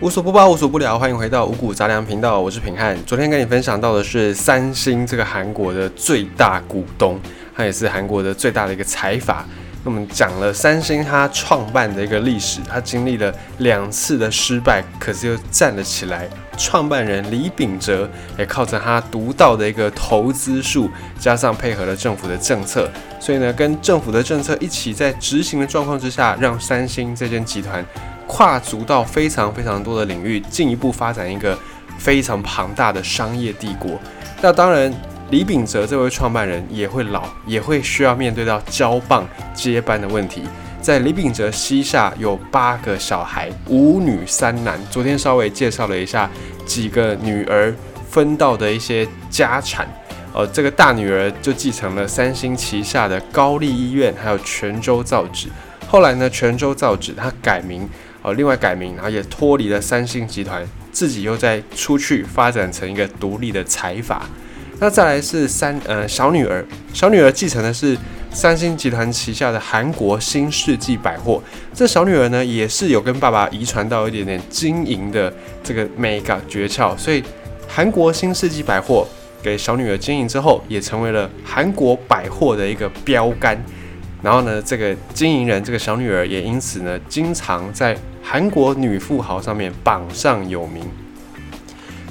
无所不包，无所不聊，欢迎回到五谷杂粮频道，我是平汉。昨天跟你分享到的是三星这个韩国的最大股东，他也是韩国的最大的一个财阀。那么讲了三星它创办的一个历史，它经历了两次的失败，可是又站了起来。创办人李秉哲也靠着他独到的一个投资术，加上配合了政府的政策，所以呢，跟政府的政策一起在执行的状况之下，让三星这间集团跨足到非常非常多的领域，进一步发展一个非常庞大的商业帝国。那当然，李秉哲这位创办人也会老，也会需要面对到交棒接班的问题。在李秉哲膝下有八个小孩，五女三男。昨天稍微介绍了一下几个女儿分到的一些家产。呃，这个大女儿就继承了三星旗下的高丽医院，还有泉州造纸。后来呢，泉州造纸它改名，呃，另外改名，然后也脱离了三星集团，自己又再出去发展成一个独立的财阀。那再来是三呃小女儿，小女儿继承的是。三星集团旗下的韩国新世纪百货，这小女儿呢也是有跟爸爸遗传到一点点经营的这个 mega 诀窍，所以韩国新世纪百货给小女儿经营之后，也成为了韩国百货的一个标杆。然后呢，这个经营人这个小女儿也因此呢，经常在韩国女富豪上面榜上有名。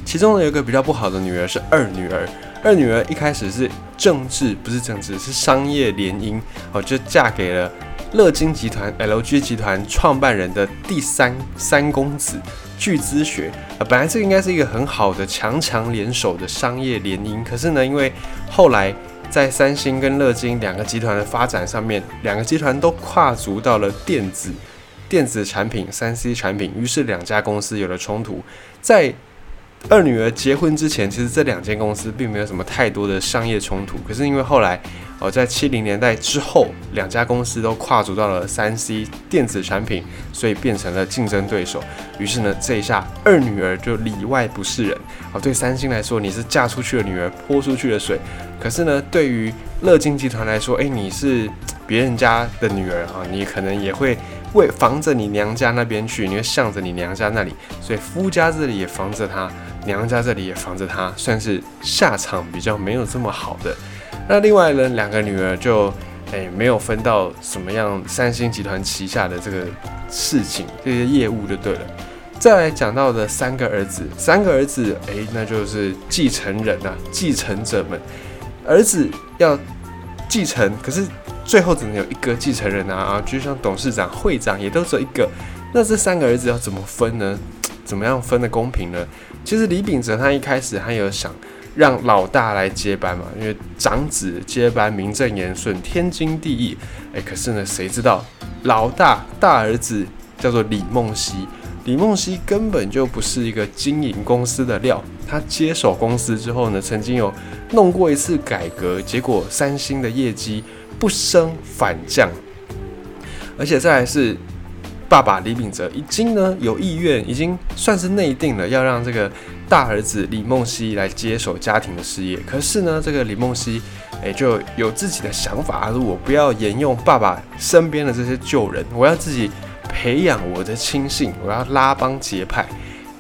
其中呢，有一个比较不好的女儿是二女儿。二女儿一开始是政治，不是政治，是商业联姻哦，就嫁给了乐金集团 LG 集团创办人的第三三公子巨资学啊。本来这个应该是一个很好的强强联手的商业联姻，可是呢，因为后来在三星跟乐金两个集团的发展上面，两个集团都跨足到了电子电子产品、三 C 产品，于是两家公司有了冲突，在。二女儿结婚之前，其实这两间公司并没有什么太多的商业冲突。可是因为后来，哦，在七零年代之后，两家公司都跨足到了三 C 电子产品，所以变成了竞争对手。于是呢，这一下二女儿就里外不是人。哦，对三星来说，你是嫁出去的女儿，泼出去的水。可是呢，对于乐金集团来说，诶，你是别人家的女儿啊，你可能也会。为防着你娘家那边去，你会向着你娘家那里，所以夫家这里也防着他，娘家这里也防着他，算是下场比较没有这么好的。那另外呢，两个女儿就诶没有分到什么样三星集团旗下的这个事情，这些业务就对了。再来讲到的三个儿子，三个儿子诶，那就是继承人呐，继承者们，儿子要继承，可是。最后只能有一个继承人啊啊，就像董事长、会长也都只有一个，那这三个儿子要怎么分呢？怎么样分的公平呢？其实李秉哲他一开始他有想让老大来接班嘛，因为长子接班名正言顺、天经地义。哎，可是呢，谁知道老大大儿子叫做李梦熙，李梦熙根本就不是一个经营公司的料。他接手公司之后呢，曾经有弄过一次改革，结果三星的业绩。不升反降，而且再来是爸爸李秉哲已经呢有意愿，已经算是内定了，要让这个大儿子李梦熙来接手家庭的事业。可是呢，这个李梦熙诶就有自己的想法，他说我不要沿用爸爸身边的这些旧人，我要自己培养我的亲信，我要拉帮结派。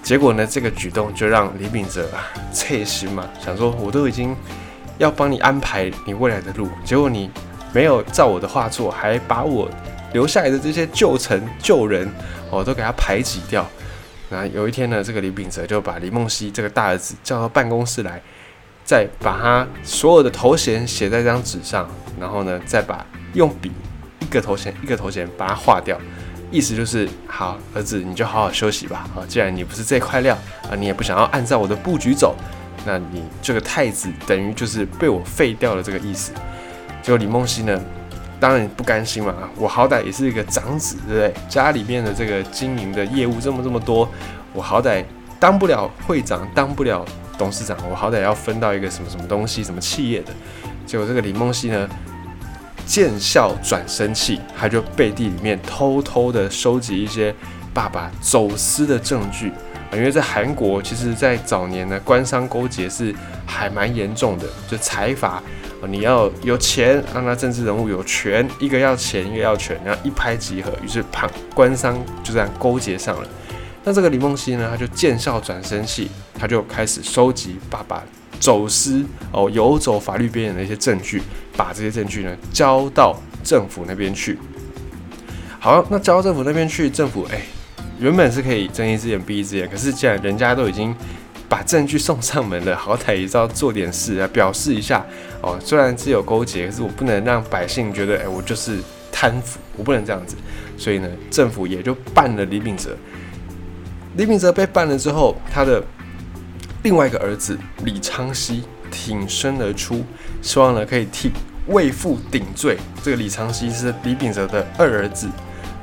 结果呢，这个举动就让李秉哲啊切心嘛，想说我都已经要帮你安排你未来的路，结果你。没有照我的话做，还把我留下来的这些旧臣旧人，哦，都给他排挤掉。那有一天呢，这个李秉哲就把李梦熙这个大儿子叫到办公室来，再把他所有的头衔写在这张纸上，然后呢，再把用笔一个头衔一个头衔把它划掉，意思就是好儿子，你就好好休息吧。啊，既然你不是这块料啊，你也不想要按照我的布局走，那你这个太子等于就是被我废掉了这个意思。结果李梦熙呢，当然不甘心嘛啊，我好歹也是一个长子，对不对？家里面的这个经营的业务这么这么多，我好歹当不了会长，当不了董事长，我好歹要分到一个什么什么东西，什么企业的。结果这个李梦熙呢，见笑转生气，他就背地里面偷偷的收集一些爸爸走私的证据啊，因为在韩国，其实在早年呢，官商勾结是还蛮严重的，就财阀。你要有钱，让他政治人物有权，一个要钱，一个要权，然后一拍即合，于是旁官商就这样勾结上了。那这个李梦溪呢，他就见效转身气，他就开始收集爸爸走私哦游走法律边缘的一些证据，把这些证据呢交到政府那边去。好，那交到政府那边去，政府哎，原本是可以睁一只眼闭一只眼，可是既然人家都已经把证据送上门了，好歹也要做点事啊，表示一下哦。虽然是有勾结，可是我不能让百姓觉得哎，我就是贪腐，我不能这样子。所以呢，政府也就办了李秉哲。李秉哲被办了之后，他的另外一个儿子李昌熙挺身而出，希望呢可以替为父顶罪。这个李昌熙是李秉哲的二儿子，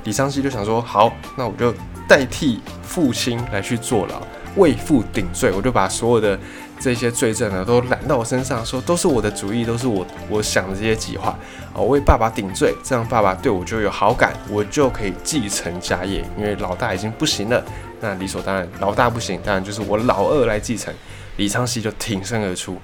李昌熙就想说：好，那我就代替父亲来去坐牢，为父顶罪。我就把所有的这些罪证呢都揽到我身上，说都是我的主意，都是我我想的这些计划啊，为爸爸顶罪，这样爸爸对我就有好感，我就可以继承家业，因为老大已经不行了。那理所当然，老大不行，当然就是我老二来继承。李昌熙就挺身而出。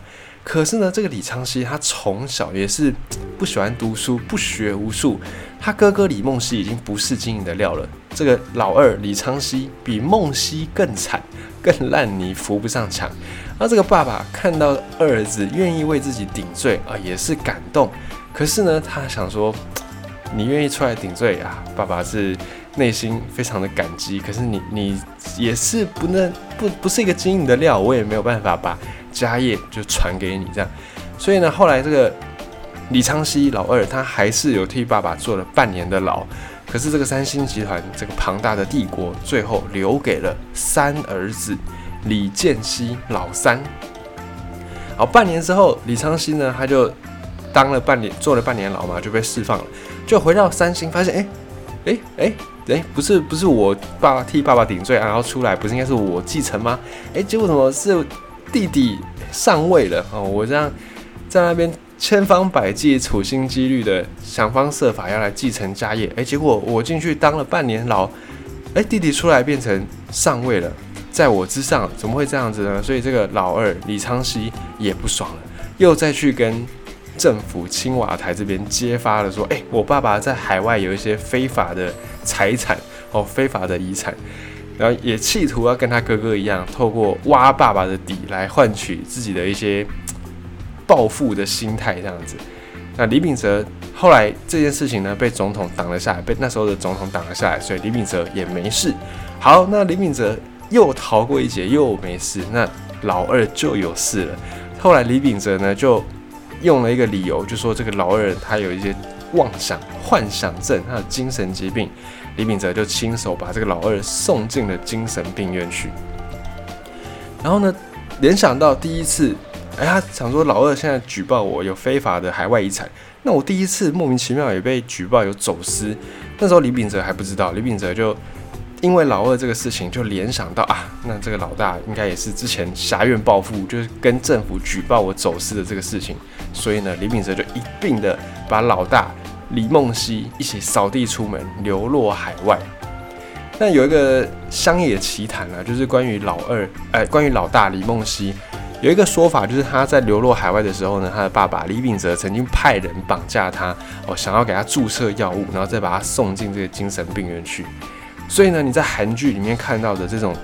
可是呢，这个李昌熙他从小也是不喜欢读书，不学无术。他哥哥李梦溪已经不是经营的料了。这个老二李昌熙比梦溪更惨，更烂泥扶不上墙。而这个爸爸看到二儿子愿意为自己顶罪啊，也是感动。可是呢，他想说，你愿意出来顶罪啊，爸爸是。内心非常的感激，可是你你也是不能不不是一个经营的料，我也没有办法把家业就传给你这样，所以呢，后来这个李昌熙老二他还是有替爸爸做了半年的牢，可是这个三星集团这个庞大的帝国最后留给了三儿子李建熙老三。好，半年之后，李昌熙呢他就当了半年做了半年牢嘛，就被释放了，就回到三星，发现哎哎哎。哎，不是不是我爸爸替爸爸顶罪，然后出来不是应该是我继承吗？哎，结果怎么是弟弟上位了哦？我这样在那边千方百计、处心积虑的想方设法要来继承家业，哎，结果我进去当了半年牢，哎，弟弟出来变成上位了，在我之上，怎么会这样子呢？所以这个老二李昌熙也不爽了，又再去跟。政府青瓦台这边揭发了，说：“哎，我爸爸在海外有一些非法的财产哦，非法的遗产，然后也企图要跟他哥哥一样，透过挖爸爸的底来换取自己的一些暴富的心态，这样子。”那李秉哲后来这件事情呢，被总统挡了下来，被那时候的总统挡了下来，所以李秉哲也没事。好，那李秉哲又逃过一劫，又没事，那老二就有事了。后来李秉哲呢，就。用了一个理由，就说这个老二他有一些妄想、幻想症，他有精神疾病。李秉哲就亲手把这个老二送进了精神病院去。然后呢，联想到第一次，哎，他想说老二现在举报我有非法的海外遗产，那我第一次莫名其妙也被举报有走私，那时候李秉哲还不知道，李秉哲就。因为老二这个事情，就联想到啊，那这个老大应该也是之前狭怨报复，就是跟政府举报我走私的这个事情，所以呢，李秉哲就一并的把老大李梦溪一起扫地出门，流落海外。那有一个乡野奇谈啊，就是关于老二，哎，关于老大李梦溪，有一个说法，就是他在流落海外的时候呢，他的爸爸李秉哲曾经派人绑架他，哦，想要给他注射药物，然后再把他送进这个精神病院去。所以呢，你在韩剧里面看到的这种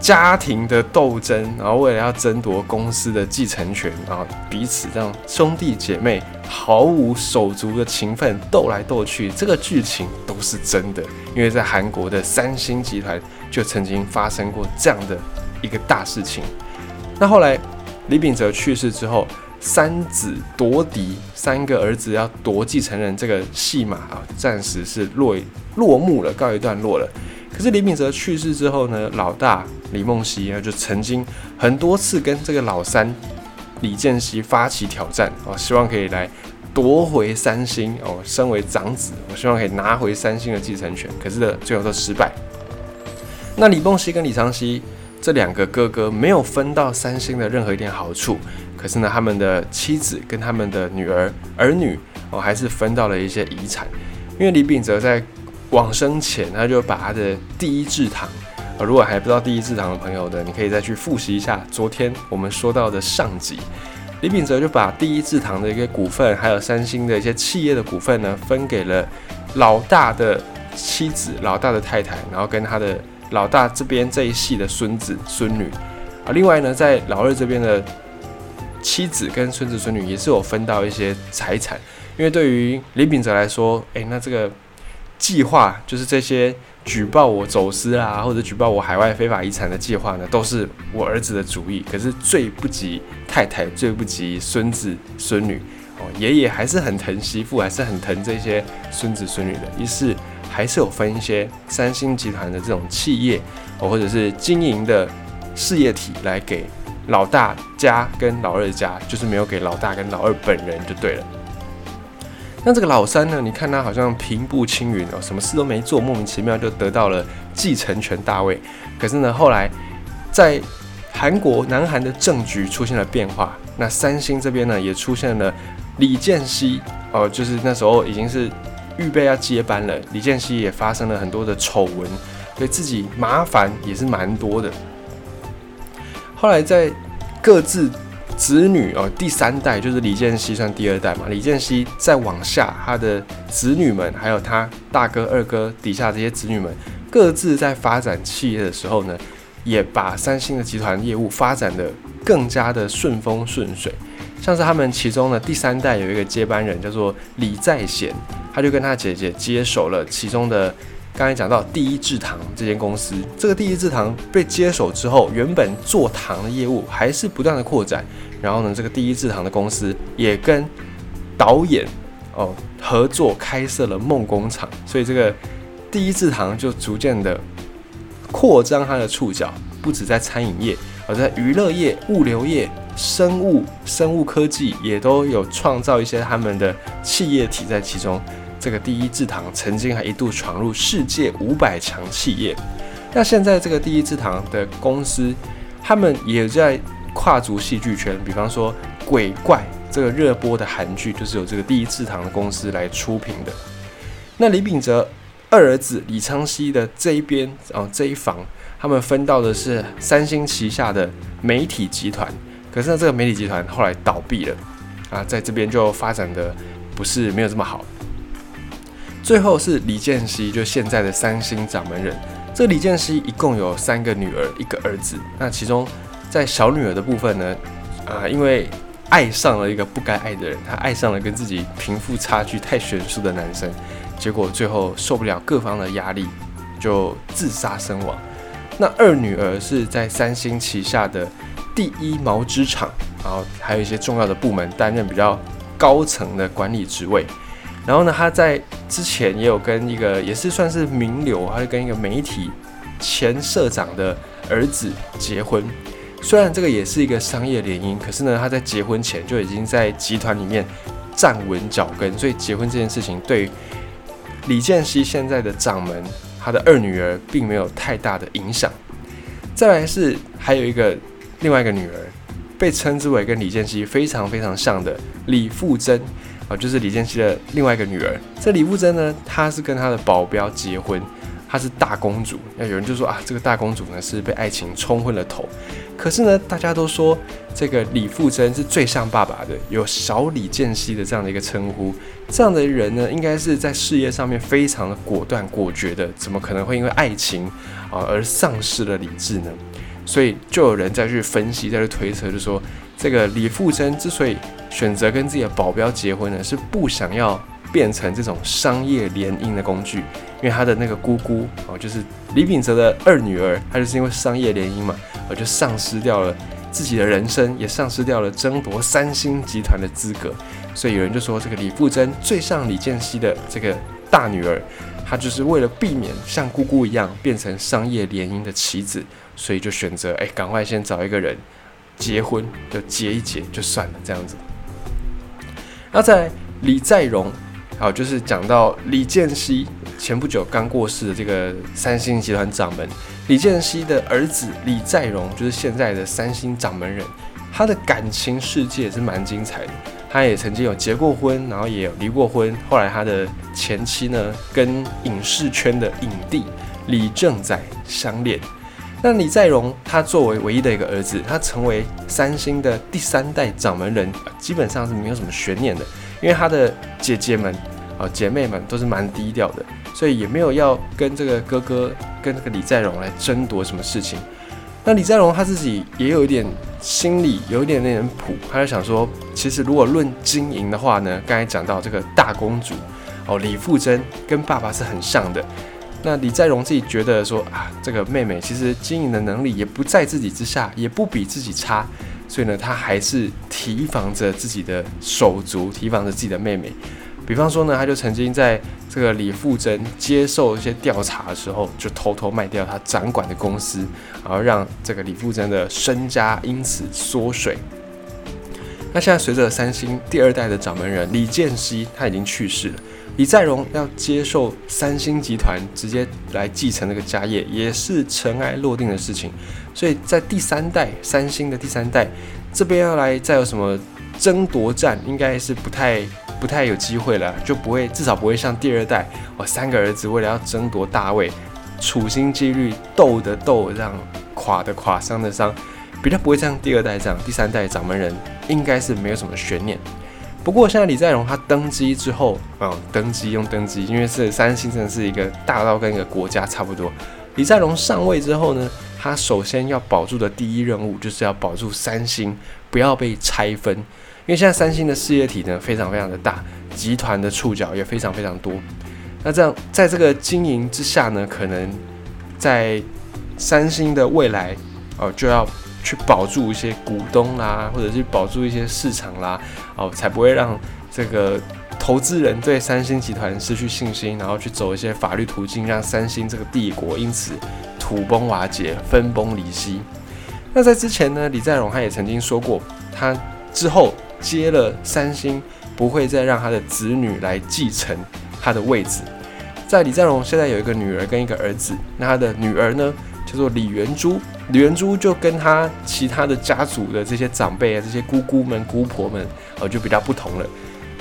家庭的斗争，然后为了要争夺公司的继承权，然后彼此这样兄弟姐妹毫无手足的情分斗来斗去，这个剧情都是真的。因为在韩国的三星集团就曾经发生过这样的一个大事情。那后来李秉哲去世之后。三子夺嫡，三个儿子要夺继承人，这个戏码啊，暂时是落落幕了，告一段落了。可是李秉哲去世之后呢，老大李梦溪啊，就曾经很多次跟这个老三李建熙发起挑战哦，希望可以来夺回三星哦。身为长子，我希望可以拿回三星的继承权，可是呢最后都失败。那李梦溪跟李昌熙这两个哥哥没有分到三星的任何一点好处。可是呢，他们的妻子跟他们的女儿儿女哦，还是分到了一些遗产。因为李秉哲在往生前，他就把他的第一制糖，呃，如果还不知道第一制糖的朋友的，你可以再去复习一下昨天我们说到的上集。李秉哲就把第一制糖的一个股份，还有三星的一些企业的股份呢，分给了老大的妻子、老大的太太，然后跟他的老大这边这一系的孙子孙女啊。另外呢，在老二这边的妻子跟孙子孙女也是有分到一些财产，因为对于李秉哲来说，诶，那这个计划就是这些举报我走私啊，或者举报我海外非法遗产的计划呢，都是我儿子的主意。可是最不及太太，最不及孙子孙女。哦，爷爷还是很疼媳妇，还是很疼这些孙子孙女的。于是还是有分一些三星集团的这种企业，或者是经营的事业体来给老大家跟老二家，就是没有给老大跟老二本人就对了。那这个老三呢？你看他好像平步青云哦，什么事都没做，莫名其妙就得到了继承权大位。可是呢，后来在韩国南韩的政局出现了变化，那三星这边呢也出现了。李健熙哦，就是那时候已经是预备要接班了。李健熙也发生了很多的丑闻，对自己麻烦也是蛮多的。后来在各自子女哦，第三代就是李健熙算第二代嘛。李健熙再往下，他的子女们还有他大哥、二哥底下这些子女们，各自在发展企业的时候呢，也把三星的集团业务发展的更加的顺风顺水。像是他们其中的第三代有一个接班人叫做李在贤，他就跟他姐姐接手了其中的刚才讲到第一制糖这间公司。这个第一制糖被接手之后，原本做糖的业务还是不断的扩展。然后呢，这个第一制糖的公司也跟导演哦合作开设了梦工厂，所以这个第一制糖就逐渐的扩张它的触角，不止在餐饮业，而在娱乐业、物流业。生物、生物科技也都有创造一些他们的企业体在其中。这个第一制糖曾经还一度闯入世界五百强企业。那现在这个第一制糖的公司，他们也在跨足戏剧圈。比方说《鬼怪》这个热播的韩剧，就是由这个第一制糖的公司来出品的。那李秉哲二儿子李昌熙的这一边哦，这一房，他们分到的是三星旗下的媒体集团。可是呢，这个媒体集团后来倒闭了，啊，在这边就发展的不是没有这么好。最后是李健熙，就现在的三星掌门人。这李健熙一共有三个女儿，一个儿子。那其中在小女儿的部分呢，啊，因为爱上了一个不该爱的人，他爱上了跟自己贫富差距太悬殊的男生，结果最后受不了各方的压力，就自杀身亡。那二女儿是在三星旗下的。第一毛织厂，然后还有一些重要的部门担任比较高层的管理职位。然后呢，她在之前也有跟一个也是算是名流，他就跟一个媒体前社长的儿子结婚。虽然这个也是一个商业联姻，可是呢，她在结婚前就已经在集团里面站稳脚跟，所以结婚这件事情对李健熙现在的掌门他的二女儿并没有太大的影响。再来是还有一个。另外一个女儿被称之为跟李建熙非常非常像的李富珍啊，就是李建熙的另外一个女儿。这李富珍呢，她是跟她的保镖结婚，她是大公主。那有人就说啊，这个大公主呢是被爱情冲昏了头。可是呢，大家都说这个李富珍是最像爸爸的，有小李健熙的这样的一个称呼。这样的人呢，应该是在事业上面非常的果断果决的，怎么可能会因为爱情啊而丧失了理智呢？所以就有人再去分析，再去推测，就说这个李富珍之所以选择跟自己的保镖结婚呢，是不想要变成这种商业联姻的工具，因为他的那个姑姑哦，就是李秉哲的二女儿，她就是因为商业联姻嘛，而就丧失掉了自己的人生，也丧失掉了争夺三星集团的资格。所以有人就说，这个李富珍最像李健熙的这个大女儿，她就是为了避免像姑姑一样变成商业联姻的棋子。所以就选择哎，赶快先找一个人结婚，就结一结就算了这样子。那在李在镕，好，就是讲到李健熙前不久刚过世的这个三星集团掌门李健熙的儿子李在镕，就是现在的三星掌门人。他的感情世界是蛮精彩的，他也曾经有结过婚，然后也有离过婚。后来他的前妻呢，跟影视圈的影帝李正宰相恋。那李在镕他作为唯一的一个儿子，他成为三星的第三代掌门人，基本上是没有什么悬念的，因为他的姐姐们啊姐妹们都是蛮低调的，所以也没有要跟这个哥哥跟这个李在镕来争夺什么事情。那李在镕他自己也有一点心里有一点那点谱，他就想说，其实如果论经营的话呢，刚才讲到这个大公主哦，李富真跟爸爸是很像的。那李在镕自己觉得说啊，这个妹妹其实经营的能力也不在自己之下，也不比自己差，所以呢，他还是提防着自己的手足，提防着自己的妹妹。比方说呢，他就曾经在这个李富珍接受一些调查的时候，就偷偷卖掉他掌管的公司，然后让这个李富珍的身家因此缩水。那现在随着三星第二代的掌门人李健熙他已经去世了。李在镕要接受三星集团直接来继承这个家业，也是尘埃落定的事情。所以在第三代三星的第三代这边要来再有什么争夺战，应该是不太不太有机会了，就不会至少不会像第二代，我三个儿子为了要争夺大位，处心积虑斗的斗，让垮的垮，伤的伤，比较不会像第二代这样。第三代掌门人应该是没有什么悬念。不过现在李在镕他登基之后，嗯，登基用登基，因为是三星真的是一个大到跟一个国家差不多。李在镕上位之后呢，他首先要保住的第一任务就是要保住三星不要被拆分，因为现在三星的事业体呢非常非常的大，集团的触角也非常非常多。那这样在这个经营之下呢，可能在三星的未来，哦就要。去保住一些股东啦，或者是保住一些市场啦，哦，才不会让这个投资人对三星集团失去信心，然后去走一些法律途径，让三星这个帝国因此土崩瓦解、分崩离析。那在之前呢，李在镕他也曾经说过，他之后接了三星，不会再让他的子女来继承他的位置。在李在镕现在有一个女儿跟一个儿子，那他的女儿呢叫做李元珠。李元珠就跟他其他的家族的这些长辈啊，这些姑姑们、姑婆们，呃，就比较不同了。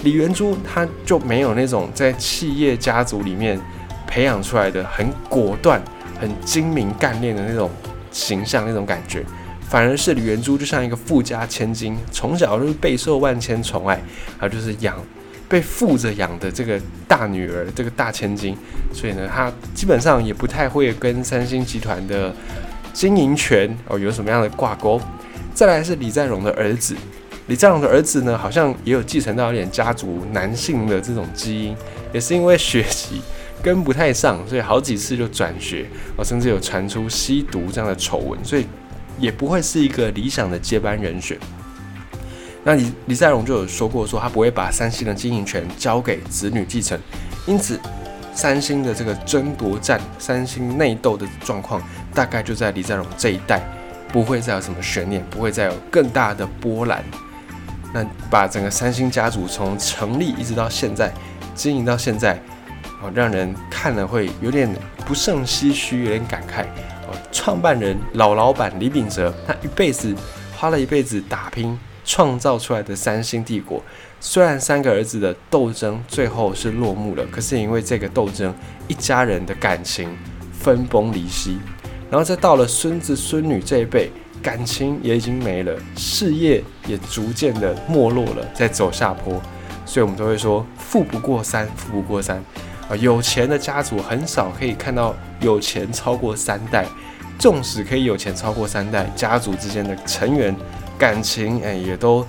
李元珠他就没有那种在企业家族里面培养出来的很果断、很精明干练的那种形象、那种感觉，反而是李元珠就像一个富家千金，从小就是备受万千宠爱，啊，就是养被富着养的这个大女儿，这个大千金，所以呢，他基本上也不太会跟三星集团的。经营权哦，有什么样的挂钩？再来是李在镕的儿子，李在镕的儿子呢，好像也有继承到一点家族男性的这种基因，也是因为学习跟不太上，所以好几次就转学哦，甚至有传出吸毒这样的丑闻，所以也不会是一个理想的接班人选。那李李在镕就有说过，说他不会把三星的经营权交给子女继承，因此。三星的这个争夺战，三星内斗的状况，大概就在李在镕这一代，不会再有什么悬念，不会再有更大的波澜。那把整个三星家族从成立一直到现在，经营到现在，哦，让人看了会有点不胜唏嘘，有点感慨。哦，创办人老老板李秉哲，他一辈子花了一辈子打拼。创造出来的三星帝国，虽然三个儿子的斗争最后是落幕了，可是因为这个斗争，一家人的感情分崩离析，然后再到了孙子孙女这一辈，感情也已经没了，事业也逐渐的没落了，在走下坡，所以我们都会说富不过三，富不过三。啊，有钱的家族很少可以看到有钱超过三代，纵使可以有钱超过三代，家族之间的成员。感情哎，也都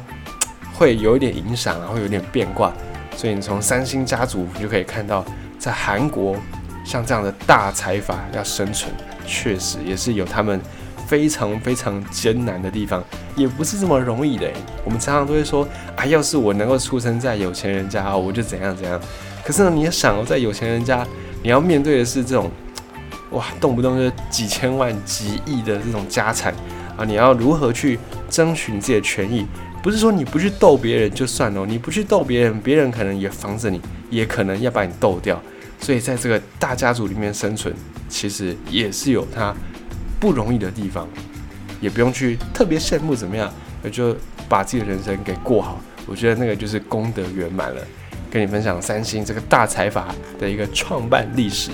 会有一点影响，然后有点变卦。所以你从三星家族就可以看到，在韩国像这样的大财阀要生存，确实也是有他们非常非常艰难的地方，也不是这么容易的。我们常常都会说啊，要是我能够出生在有钱人家，我就怎样怎样。可是呢，你要想在有钱人家，你要面对的是这种哇，动不动就几千万、几亿的这种家产。啊，你要如何去争取你自己的权益？不是说你不去斗别人就算了，你不去斗别人，别人可能也防着你，也可能要把你斗掉。所以在这个大家族里面生存，其实也是有它不容易的地方，也不用去特别羡慕怎么样，就把自己的人生给过好。我觉得那个就是功德圆满了。跟你分享三星这个大财阀的一个创办历史。